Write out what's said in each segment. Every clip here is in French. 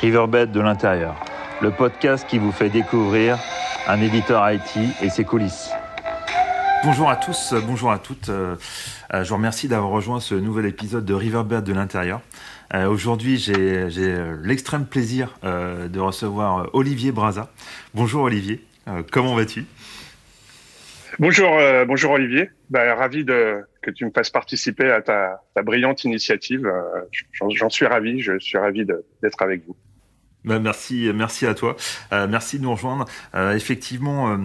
Riverbed de l'intérieur, le podcast qui vous fait découvrir un éditeur IT et ses coulisses. Bonjour à tous, bonjour à toutes. Euh, je vous remercie d'avoir rejoint ce nouvel épisode de Riverbed de l'intérieur. Euh, aujourd'hui, j'ai l'extrême plaisir euh, de recevoir Olivier Braza. Bonjour Olivier, comment vas-tu? Bonjour, bonjour Olivier. Ben, ravi que tu me fasses participer à ta, brillante initiative. J'en suis ravi, je suis ravi d'être avec vous. Bah, merci, merci à toi. Euh, merci de nous rejoindre. Euh, effectivement, euh,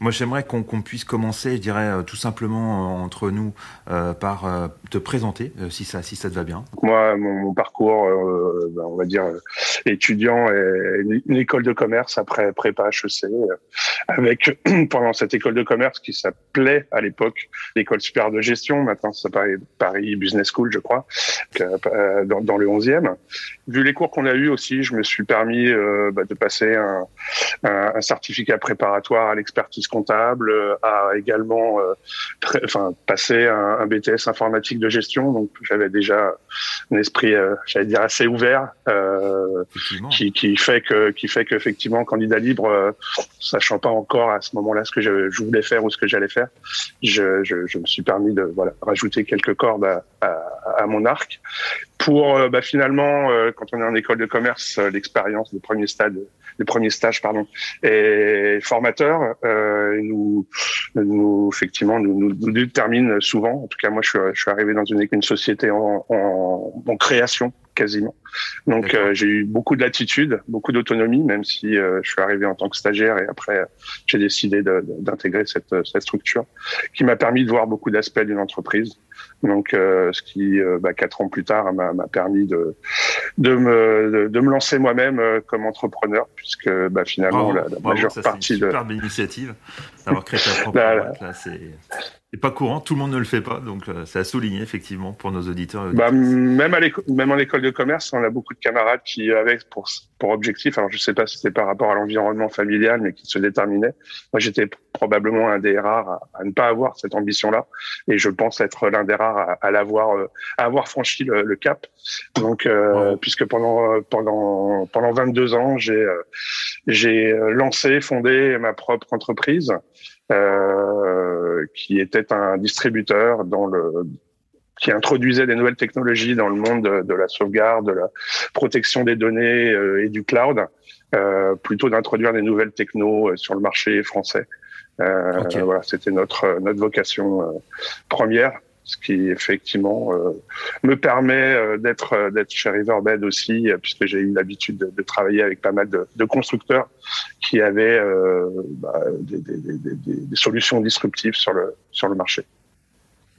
moi j'aimerais qu'on puisse commencer, je dirais tout simplement entre nous, par te présenter, si ça, si ça te va bien. Moi, mon, parcours, ben, on va dire étudiant et une école de commerce après prépa HEC, avec pendant cette école de commerce qui s'appelait à l'époque l'école supérieure de gestion. Maintenant, ça s'appelle Paris Business School, je crois, dans, le 11e. Vu les cours qu'on a eu aussi, je me suis permis euh, bah, de passer un, un, certificat préparatoire à l'expertise comptable, euh, à également euh, enfin passer un, un, BTS informatique de gestion. Donc j'avais déjà un esprit, j'allais dire assez ouvert, qui, qui, fait que qui fait qu'effectivement candidat libre, sachant pas encore à ce moment-là ce que je, je, voulais faire ou ce que j'allais faire, je, je, je, me suis permis de voilà rajouter quelques cordes à, à, à mon arc pour bah, finalement quand on est en école de commerce l'expérience, le premier stade, le premier stage, pardon, et formateur, euh, nous, nous effectivement nous, nous, détermine souvent. En tout cas, moi, je suis, je suis arrivé dans une, une société en, en, en création quasiment. Donc euh, j'ai eu beaucoup de latitude, beaucoup d'autonomie, même si euh, je suis arrivé en tant que stagiaire et après j'ai décidé d'intégrer cette, cette structure qui m'a permis de voir beaucoup d'aspects d'une entreprise. Donc, euh, ce qui, euh, bah, quatre ans plus tard, m'a permis de, de, me, de, me lancer moi-même euh, comme entrepreneur, puisque bah, finalement, la, majeure partie de... Superbe initiative d'avoir créé ta propre boîte. C'est pas courant, tout le monde ne le fait pas, donc euh, c'est à souligner effectivement pour nos auditeurs. Bah, même, à même en école de commerce, on a beaucoup de camarades qui avaient pour, pour objectif, alors je sais pas si c'était par rapport à l'environnement familial, mais qui se déterminaient. Moi, j'étais probablement un des rares à, ne pas avoir cette ambition-là, et je pense être l'un des rares à, à l'avoir, euh, à avoir franchi le, cap. Donc, euh, puisque pendant pendant pendant 22 ans, j'ai j'ai lancé, fondé ma propre entreprise. Euh, qui était un distributeur dans le qui introduisait des nouvelles technologies dans le monde de, la sauvegarde, de la protection des données euh, et du cloud, euh, plutôt d'introduire des nouvelles technos euh, sur le marché français. Voilà, c'était notre notre vocation première ce qui effectivement euh, me permet euh, d'être euh, d'être chez Riverbed aussi, puisque j'ai eu l'habitude de, travailler avec pas mal de, constructeurs qui avaient bah, des, solutions disruptives sur le marché.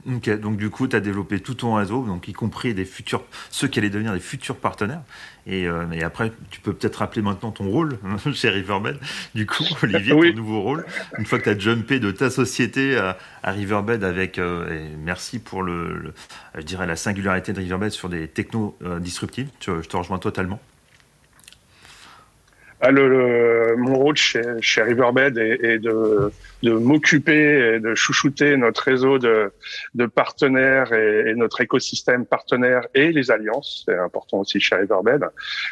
Ok, donc du coup, tu as développé tout ton réseau, donc y compris des futurs, ceux qui allaient devenir des futurs partenaires. Et, euh, et après, tu peux peut-être rappeler maintenant ton rôle chez Riverbed. Du coup, Olivier, ton nouveau rôle, une fois que tu as jumpé de ta société à, à Riverbed avec, euh, et merci pour le, je dirais, la singularité de Riverbed sur des technos euh, disruptives. je te rejoins totalement. Ah, le, mon rôle chez, chez Riverbed est, est de, de m'occuper et de chouchouter notre réseau de, de partenaires et, et, notre écosystème partenaire et les alliances. C'est important aussi chez Riverbed.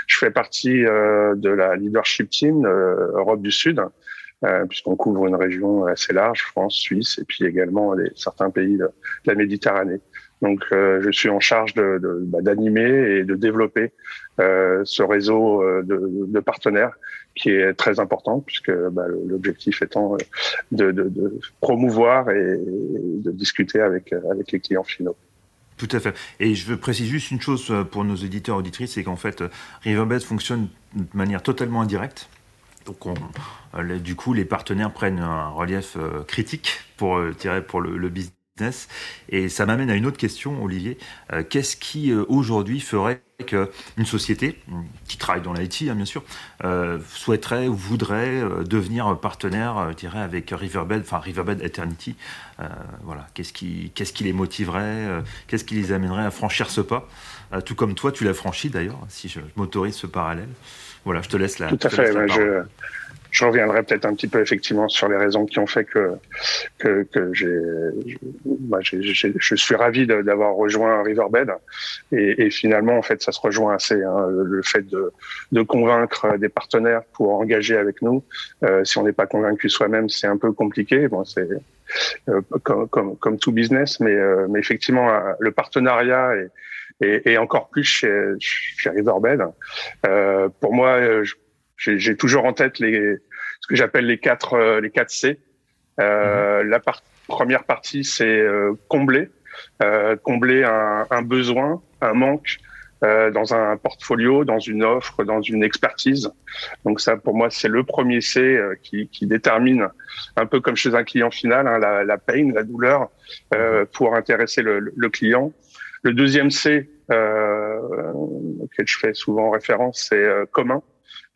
Je fais partie euh, de la leadership team euh, Europe du Sud. Euh, puisqu'on couvre une région assez large, France, Suisse, et puis également les, certains pays de, la Méditerranée. Donc, euh, je suis en charge bah, d'animer et de développer euh, ce réseau euh, de, partenaires qui est très important puisque bah, l'objectif étant de, promouvoir et, de discuter avec les clients finaux. Tout à fait. Et je veux préciser juste une chose pour nos éditeurs auditrices, c'est qu'en fait, Riverbed fonctionne de manière totalement indirecte. Donc, on, du coup, les partenaires prennent un relief critique pour, le business et ça m'amène à une autre question, Olivier. Euh, qu'est-ce qui euh, aujourd'hui ferait qu'une société qui travaille dans l'IT, hein, bien sûr, euh, souhaiterait ou voudrait devenir partenaire, je dirais, avec Riverbed, enfin Riverbed Eternity Voilà, qu'est-ce qui, qu'est-ce qui les motiverait Qu'est-ce qui les amènerait à franchir ce pas Tout comme toi, tu l'as franchi d'ailleurs, si je, m'autorise ce parallèle. Voilà, je te laisse la. Tout à fait. Je reviendrai peut-être un petit peu effectivement sur les raisons qui ont fait que que, que j'ai, bah, je suis ravi d'avoir rejoint Riverbed et, et, finalement en fait ça se rejoint assez hein, le fait de, de convaincre des partenaires pour engager avec nous. Euh, si on n'est pas convaincu soi-même, c'est un peu compliqué. Bon, c'est euh, comme, comme, comme, tout business, mais, euh, mais effectivement le partenariat est et, et, encore plus chez, chez Riverbed. Euh, pour moi, j'ai toujours en tête les, ce que j'appelle les quatre, euh, les quatre C. Euh, mhm. La première partie, c'est euh, combler, euh, combler un, un, besoin, un manque dans un portfolio, dans une offre, dans une expertise. Donc ça, pour moi, c'est le premier C qui, qui, détermine, un peu comme chez un client final, hein, la, la peine, la douleur, mhm. pour intéresser le, le, client. Le deuxième C, auquel je fais souvent référence, c'est commun.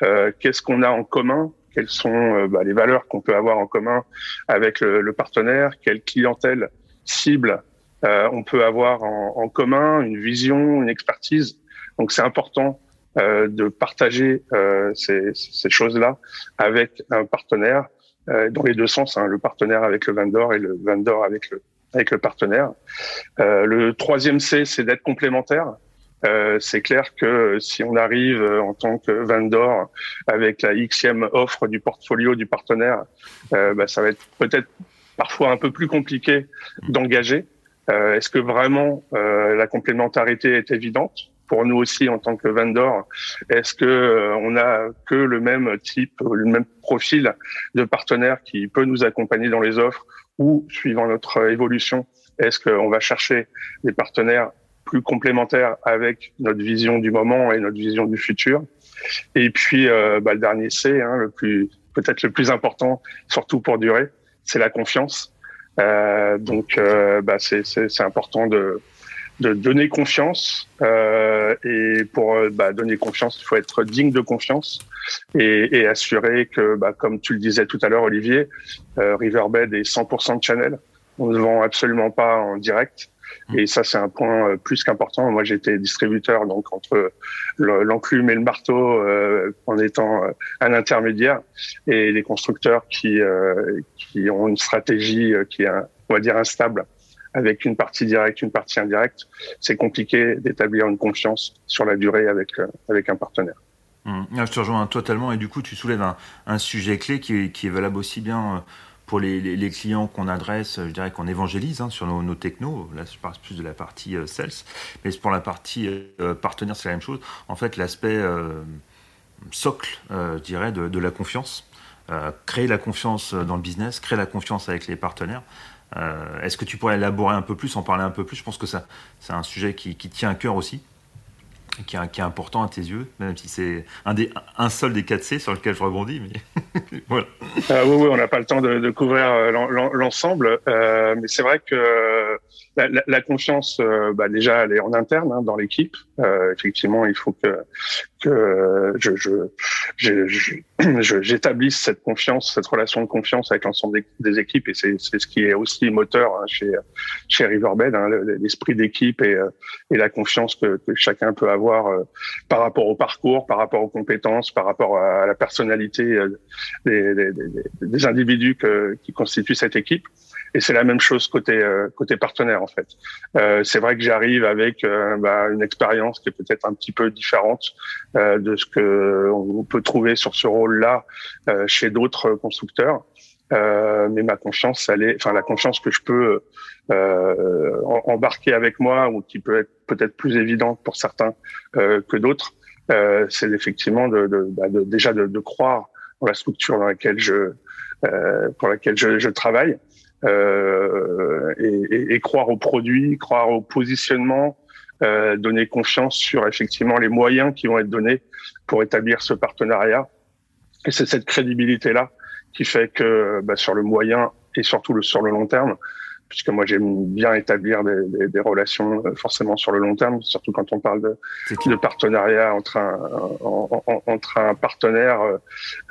Euh, qu'est-ce qu'on a en commun, quelles sont euh, bah, les valeurs qu'on peut avoir en commun avec le, le partenaire, quelle clientèle cible euh, on peut avoir en, en, commun, une vision, une expertise? Donc c'est important euh, de partager euh, ces, ces choses-là avec un partenaire dans les deux sens, hein, le partenaire avec le vendor et le vendor avec le avec le partenaire. le troisième C, c'est d'être complémentaire. Euh, c'est clair que si on arrive euh, en tant que vendor avec la xème offre du portfolio du partenaire, euh, bah, ça va être peut-être parfois un peu plus compliqué d'engager. Euh, est-ce que vraiment euh, la complémentarité est évidente pour nous aussi en tant que vendor Est-ce que on a que le même type, le même profil de partenaire qui peut nous accompagner dans les offres ou suivant notre évolution, est-ce qu'on va chercher des partenaires plus complémentaire avec notre vision du moment et notre vision du futur. Et puis, euh, bah, le dernier C, hein, le plus peut-être le plus important, surtout pour durer, c'est la confiance. Euh, donc, euh, bah, c'est important de, de donner confiance. Euh, et pour euh, bah, donner confiance, il faut être digne de confiance et, et assurer que, bah, comme tu le disais tout à l'heure, Olivier, euh, Riverbed est 100% de channel. On ne vend absolument pas en direct. Et ça, c'est un point euh, plus qu'important. Moi, j'étais distributeur, donc entre l'enclume et le marteau, euh, en étant euh, un intermédiaire, et les constructeurs qui qui ont une stratégie qui est, on va dire, instable, avec une partie directe, une partie indirecte. C'est compliqué d'établir une confiance sur la durée avec avec un partenaire. Mmh. je te rejoins totalement, et du coup, tu soulèves un, un sujet clé qui, qui est valable aussi bien pour les, clients qu'on adresse, je dirais qu'on évangélise hein, sur nos, nos, technos. Là, je parle plus de la partie euh, sales, mais pour la partie euh, partenaire, c'est la même chose. En fait, l'aspect euh, socle, je dirais, de, de la confiance. créer la confiance dans le business, créer la confiance avec les partenaires. Est-ce que tu pourrais élaborer un peu plus, en parler un peu plus? Je pense que c'est un sujet qui, qui tient à cœur aussi qui est, important à tes yeux, même si c'est un, un seul des 4C sur lequel je rebondis. Mais voilà. Euh, oui, oui, on n'a pas le temps de, couvrir euh, l'ensemble, euh, mais c'est vrai que la, confiance, bah déjà, elle est en interne hein, dans l'équipe. Effectivement, il faut que je j'établisse cette confiance, cette relation de confiance avec l'ensemble des, équipes, et c'est ce qui est aussi moteur hein, chez chez Riverbed, hein, l'esprit d'équipe et la confiance que chacun peut avoir euh, par rapport au parcours, par rapport aux compétences, par rapport à la personnalité des, des, individus qui constituent cette équipe. Et c'est la même chose côté euh, côté partenaire en fait. Euh, c'est vrai que j'arrive avec euh, bah, une expérience qui est peut-être un petit peu différente euh, de ce que on peut trouver sur ce rôle-là euh, chez d'autres constructeurs. Mais ma confiance, elle est, enfin la confiance que je peux embarquer avec moi ou qui peut être peut-être plus évidente pour certains que d'autres, c'est effectivement de, de, bah, de déjà de, de, croire dans la structure dans laquelle je pour laquelle je, je travaille euh, et, et, croire au produit, croire au positionnement, euh, donner confiance sur effectivement les moyens qui vont être donnés pour établir ce partenariat. Et c'est cette crédibilité-là qui fait que bah, sur le moyen et surtout le, sur le long terme, puisque moi j'aime bien établir des, des, des, relations euh, forcément sur le long terme, surtout quand on parle de, de partenariat entre un, entre un partenaire euh,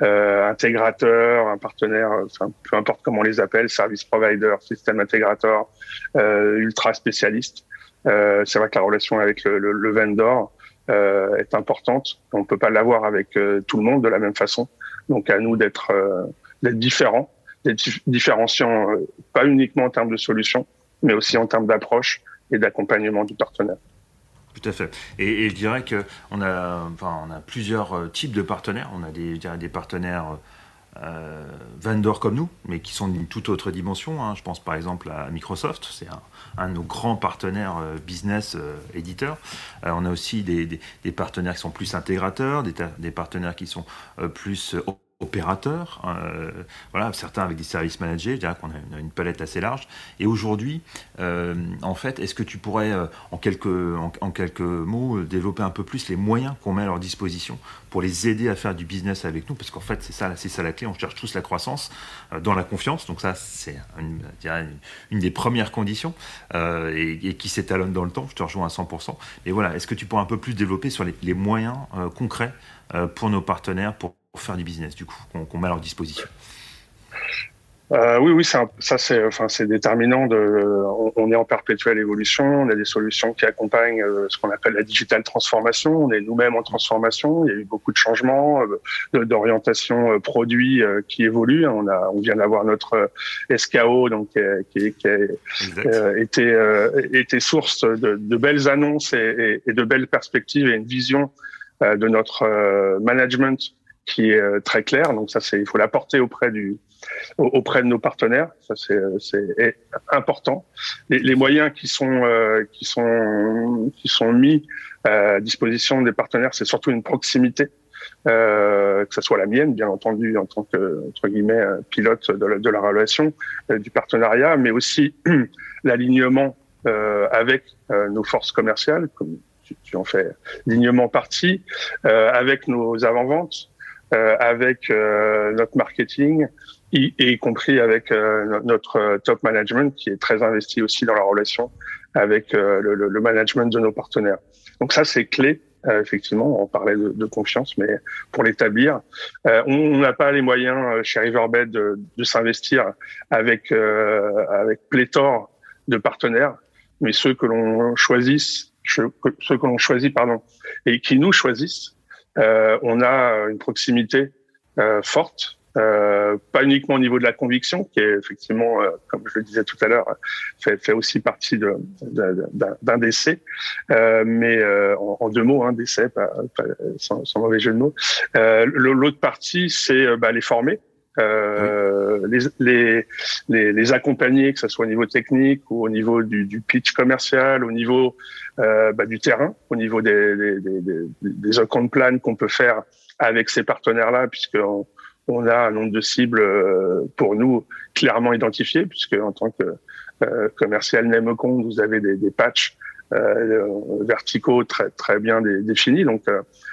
euh, intégrateur, un partenaire, enfin, peu importe comment on les appelle, service provider, système intégrateur, euh, ultra spécialiste. Euh, c'est vrai que la relation avec le, le, le vendor est importante. On peut pas l'avoir avec tout le monde de la même façon. Donc à nous d'être d'être différents, d'être différenciants, pas uniquement en termes de solutions, mais aussi en termes d'approche et d'accompagnement du partenaire. Tout à fait. Et, je dirais qu'on a, enfin, on a plusieurs types de partenaires. On a des, des partenaires euh, vendors comme nous, mais qui sont d'une toute autre dimension. Hein. Je pense par exemple à Microsoft, c'est un, de nos grands partenaires euh, business euh, éditeurs. on a aussi des, des, partenaires qui sont plus intégrateurs, des, des partenaires qui sont plus opérateurs, euh, voilà, certains avec des services managés, je dirais qu'on a une, palette assez large. Et aujourd'hui, euh, en fait, est-ce que tu pourrais, euh, en, quelques, en, quelques mots, développer un peu plus les moyens qu'on met à leur disposition pour les aider à faire du business avec nous? Parce qu'en fait, c'est ça, c'est ça la clé. On cherche tous la croissance dans la confiance. Donc ça, c'est une, des premières conditions et, qui s'étalonne dans le temps. Je te rejoins à 100%. Et voilà, est-ce que tu pourrais un peu plus développer sur les, moyens concrets pour nos partenaires faire du business, du coup, qu'on met à leur disposition euh, oui, oui, ça, c'est, enfin, c'est déterminant. De, on, est en perpétuelle évolution. On a des solutions qui accompagnent euh, ce qu'on appelle la digital transformation. On est nous-mêmes en transformation. Il y a eu beaucoup de changements, euh, d'orientation produits qui évoluent. On a, on vient d'avoir notre SKO, donc qui, qui a été, été source de, de belles annonces et, et, de belles perspectives et une vision de notre management qui est euh, très clair. Donc ça, c'est il faut l'apporter auprès du auprès de nos partenaires. Ça c'est c'est important. Les, les, moyens qui sont euh, qui sont qui sont mis à disposition des partenaires, c'est surtout une proximité. Euh, que ce soit la mienne, bien entendu, en tant que entre guillemets pilote de la, de la relation, euh, du partenariat, mais aussi l'alignement euh, avec nos forces commerciales, comme tu, en fais lignement partie, avec nos avant-ventes, euh, avec euh, notre marketing y, y, compris avec euh, notre top management qui est très investi aussi dans la relation avec le, le, management de nos partenaires. Donc ça, c'est clé. effectivement, on parlait de, de confiance, mais pour l'établir, on n'a pas les moyens chez Riverbed de, de s'investir avec avec pléthore de partenaires, mais ceux que l'on choisisse, ceux que l'on choisit, pardon, et qui nous choisissent, euh, on a une proximité euh, forte euh, pas uniquement au niveau de la conviction, qui est effectivement, euh, comme je le disais tout à l'heure, fait, fait, aussi partie d'un de, de, décès, euh, mais en, en, deux mots, un hein, décès, pas, pas, sans, sans, mauvais jeu de mots. L'autre partie, c'est bah, les former, euh, les, accompagner, que ce soit au niveau technique ou au niveau du, pitch commercial, au niveau euh, bah, du terrain, au niveau des, des, des, plans qu'on peut faire avec ces partenaires-là, puisqu'on on a un nombre de cibles euh, pour nous clairement identifiées, puisque en tant que commercial Nemocon, vous avez des, des patchs verticaux très très bien définis. Donc,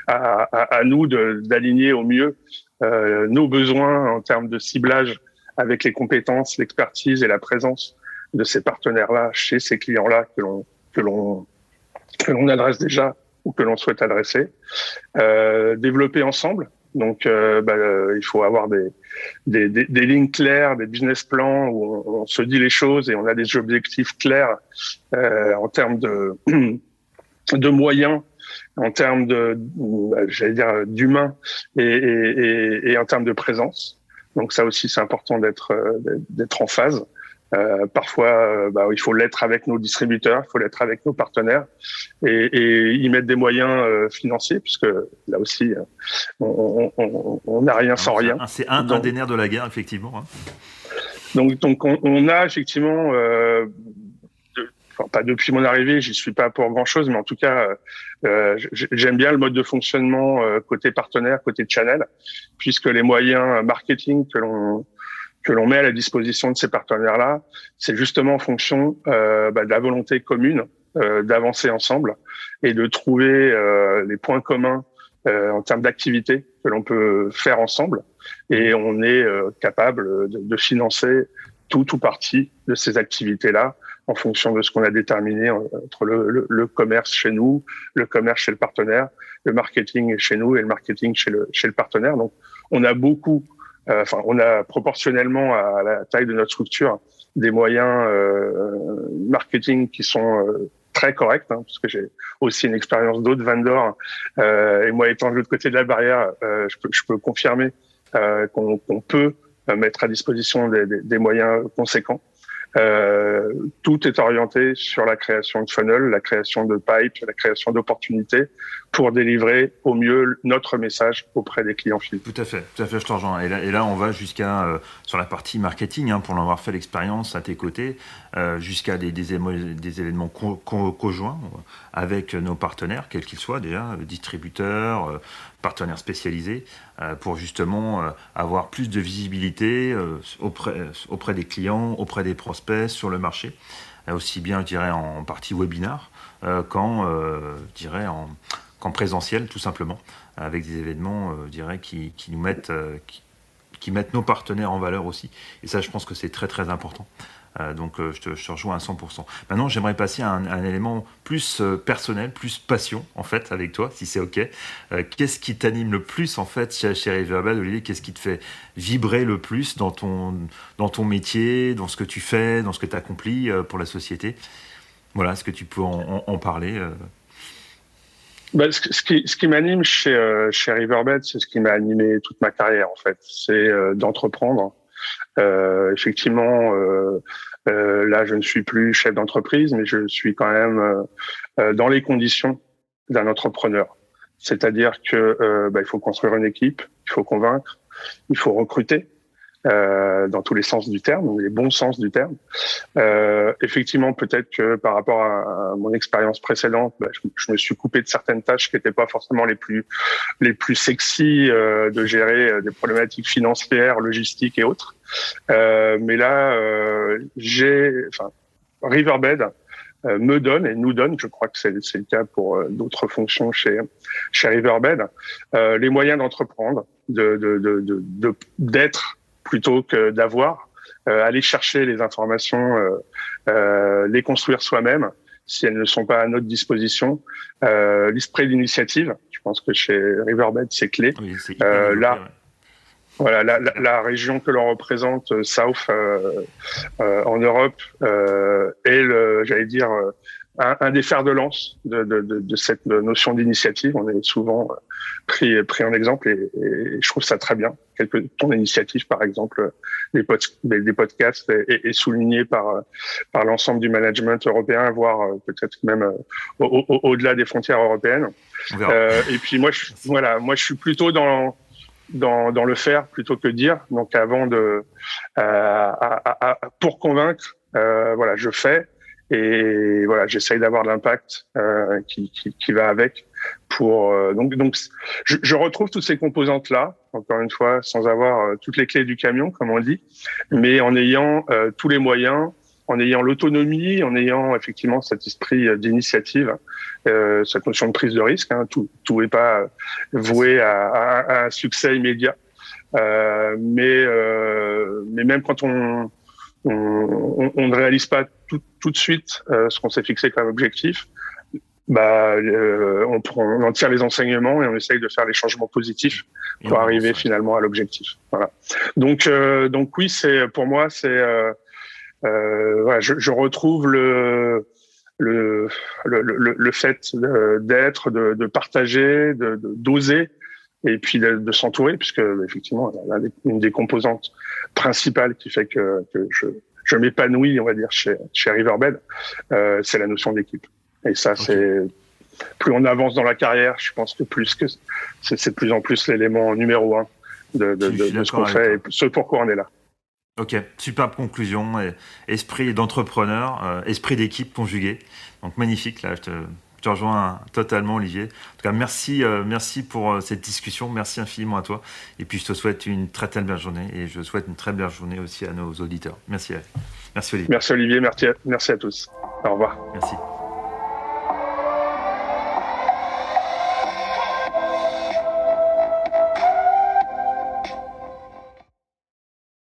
à, nous d'aligner au mieux nos besoins en termes de ciblage avec les compétences, l'expertise et la présence de ces partenaires-là chez ces clients-là que l'on que l'on que l'on adresse déjà ou que l'on souhaite adresser, euh, développer ensemble. Donc, euh, bah, euh, il faut avoir des, des, des, des, lignes claires, des business plans où on, on, se dit les choses et on a des objectifs clairs euh, en termes de, de moyens en termes de, j'allais dire, d'humain et, et, et, en termes de présence. Donc ça aussi, c'est important d'être d'être en phase. Euh, parfois, euh, bah, il faut l'être avec nos distributeurs, il faut l'être avec nos partenaires et, et y mettre des moyens euh, financiers, puisque là aussi, euh, on n'a rien sans rien. C'est un, un, des nerfs de la guerre, effectivement. Hein. Donc, donc on, on, a effectivement enfin, depuis mon arrivée, j'y suis pas pour grand chose, mais en tout cas, euh, j'aime bien le mode de fonctionnement euh, côté partenaire, côté channel, puisque les moyens marketing que l'on que l'on met à la disposition de ces partenaires-là, c'est justement en fonction euh, bah, de la volonté commune euh, d'avancer ensemble et de trouver euh, les points communs en termes d'activités que l'on peut faire ensemble. Et on est capable de, de financer tout ou partie de ces activités-là en fonction de ce qu'on a déterminé entre le, le, commerce chez nous, le commerce chez le partenaire, le marketing chez nous et le marketing chez le, chez le partenaire. Donc, on a beaucoup, euh, enfin, on a proportionnellement à la taille de notre structure des moyens euh, marketing qui sont euh, très corrects, hein, parce que j'ai aussi une expérience d'autres vendors, euh, et moi étant de l'autre côté de la barrière, je peux, je, peux, confirmer qu'on peut mettre à disposition des, des moyens conséquents. Euh, tout est orienté sur la création de funnel, la création de pipe, la création d'opportunités pour délivrer au mieux notre message auprès des clients finaux. Tout à fait, tout à fait, je te rejoins. Et là, on va jusqu'à euh, sur la partie marketing, hein, pour l'avoir fait l'expérience à tes côtés, euh, jusqu'à des, des, conjoints avec nos partenaires, quels qu'ils soient déjà, distributeurs, partenaires spécialisés pour justement euh, avoir plus de visibilité euh, auprès, des clients, auprès des prospects sur le marché, aussi bien je en partie webinar qu'en je en, qu'en présentiel tout simplement, avec des événements dirais qui, qui nous mettent qui mettent nos partenaires en valeur aussi. Et ça, je pense que c'est très très important. Euh, donc euh, je te, rejoins à 100%. Maintenant, j'aimerais passer à un, élément plus euh, personnel, plus passion, en fait, avec toi, si c'est OK. Qu'est-ce qui t'anime le plus, en fait, chez, chez Riverbed, Olivier? Qu'est-ce qui te fait vibrer le plus dans ton, dans ton métier, dans ce que tu fais, dans ce que tu accomplis pour la société? Voilà, est-ce que tu peux en, parler bah, ce, qui, ce qui m'anime chez, chez Riverbed, c'est ce qui m'a animé toute ma carrière, en fait. C'est d'entreprendre euh, effectivement, euh, euh, là, je ne suis plus chef d'entreprise, mais je suis quand même dans les conditions d'un entrepreneur. C'est-à-dire que bah, il faut construire une équipe, il faut convaincre, il faut recruter, euh, dans tous les sens du terme, les bons sens du terme. Euh, effectivement, peut-être que par rapport à, mon expérience précédente, bah, je, me suis coupé de certaines tâches qui n'étaient pas forcément les plus les plus sexy euh, de gérer euh, des problématiques financières, logistiques et autres. Euh, mais là, euh, j'ai, enfin, Riverbed me donne et nous donne, je crois que c'est le cas pour d'autres fonctions chez chez Riverbed, les moyens d'entreprendre, de d'être de, de, de, plutôt que d'avoir, euh, aller chercher les informations, euh, euh, les construire soi-même si elles ne sont pas à notre disposition. L'esprit d'initiative, je pense que chez Riverbed, c'est clé. là, voilà, la, la, la, région que l'on représente, South, en Europe, est, j'allais dire, un, un, des fers de lance de, de, de, de cette notion d'initiative. On est souvent euh, pris, pris en exemple et, et, je trouve ça très bien. Quelque, ton initiative, par exemple, des, pod, des, podcasts est, est, souligné par, par l'ensemble du management européen, voire euh, peut-être même euh, au-delà au, des frontières européennes. Euh, et puis moi, je, voilà, moi, je suis plutôt dans dans, dans le faire plutôt que dire. Donc avant de euh, à, à, pour convaincre, euh, voilà, je fais et voilà, j'essaye d'avoir l'impact euh, qui, qui, qui, va avec. Pour euh, donc donc je, je, retrouve toutes ces composantes là, encore une fois, sans avoir euh, toutes les clés du camion, comme on dit, mais en ayant euh, tous les moyens, en ayant l'autonomie, en ayant effectivement cet esprit d'initiative, cette notion de prise de risque. Hein, tout tout est pas voué à, à, à un succès immédiat, mais mais même quand on on, on, ne réalise pas tout, tout de suite euh, ce qu'on s'est fixé comme objectif, bah, euh, on, on, en tire les enseignements et on essaye de faire les changements positifs pour arriver finalement à l'objectif. Voilà. Donc, euh, donc oui, c'est pour moi, c'est euh, voilà, je, je, retrouve le le, le, le, le fait d'être, de, de, partager, de d'oser et puis de, de s'entourer, puisque effectivement, une des composantes principales qui fait que, que je, je m'épanouis, on va dire, chez, chez Riverbed, euh, c'est la notion d'équipe. Et ça, c'est plus on avance dans la carrière, je pense que plus que c'est de plus en plus l'élément numéro un de, de, de, de ce qu'on fait et ce pourquoi on est là. Ok, superbe conclusion. Esprit d'entrepreneur, euh, esprit d'équipe conjugué. Donc magnifique, là, je te, te rejoins totalement, Olivier. En tout cas, merci, euh, merci pour euh, cette discussion. Merci infiniment à toi. Et puis, je te souhaite une très très belle journée. Et je souhaite une très belle journée aussi à nos auditeurs. Merci. Merci, Olivier. Merci, Olivier. Merci à, merci à tous. Au revoir. Merci.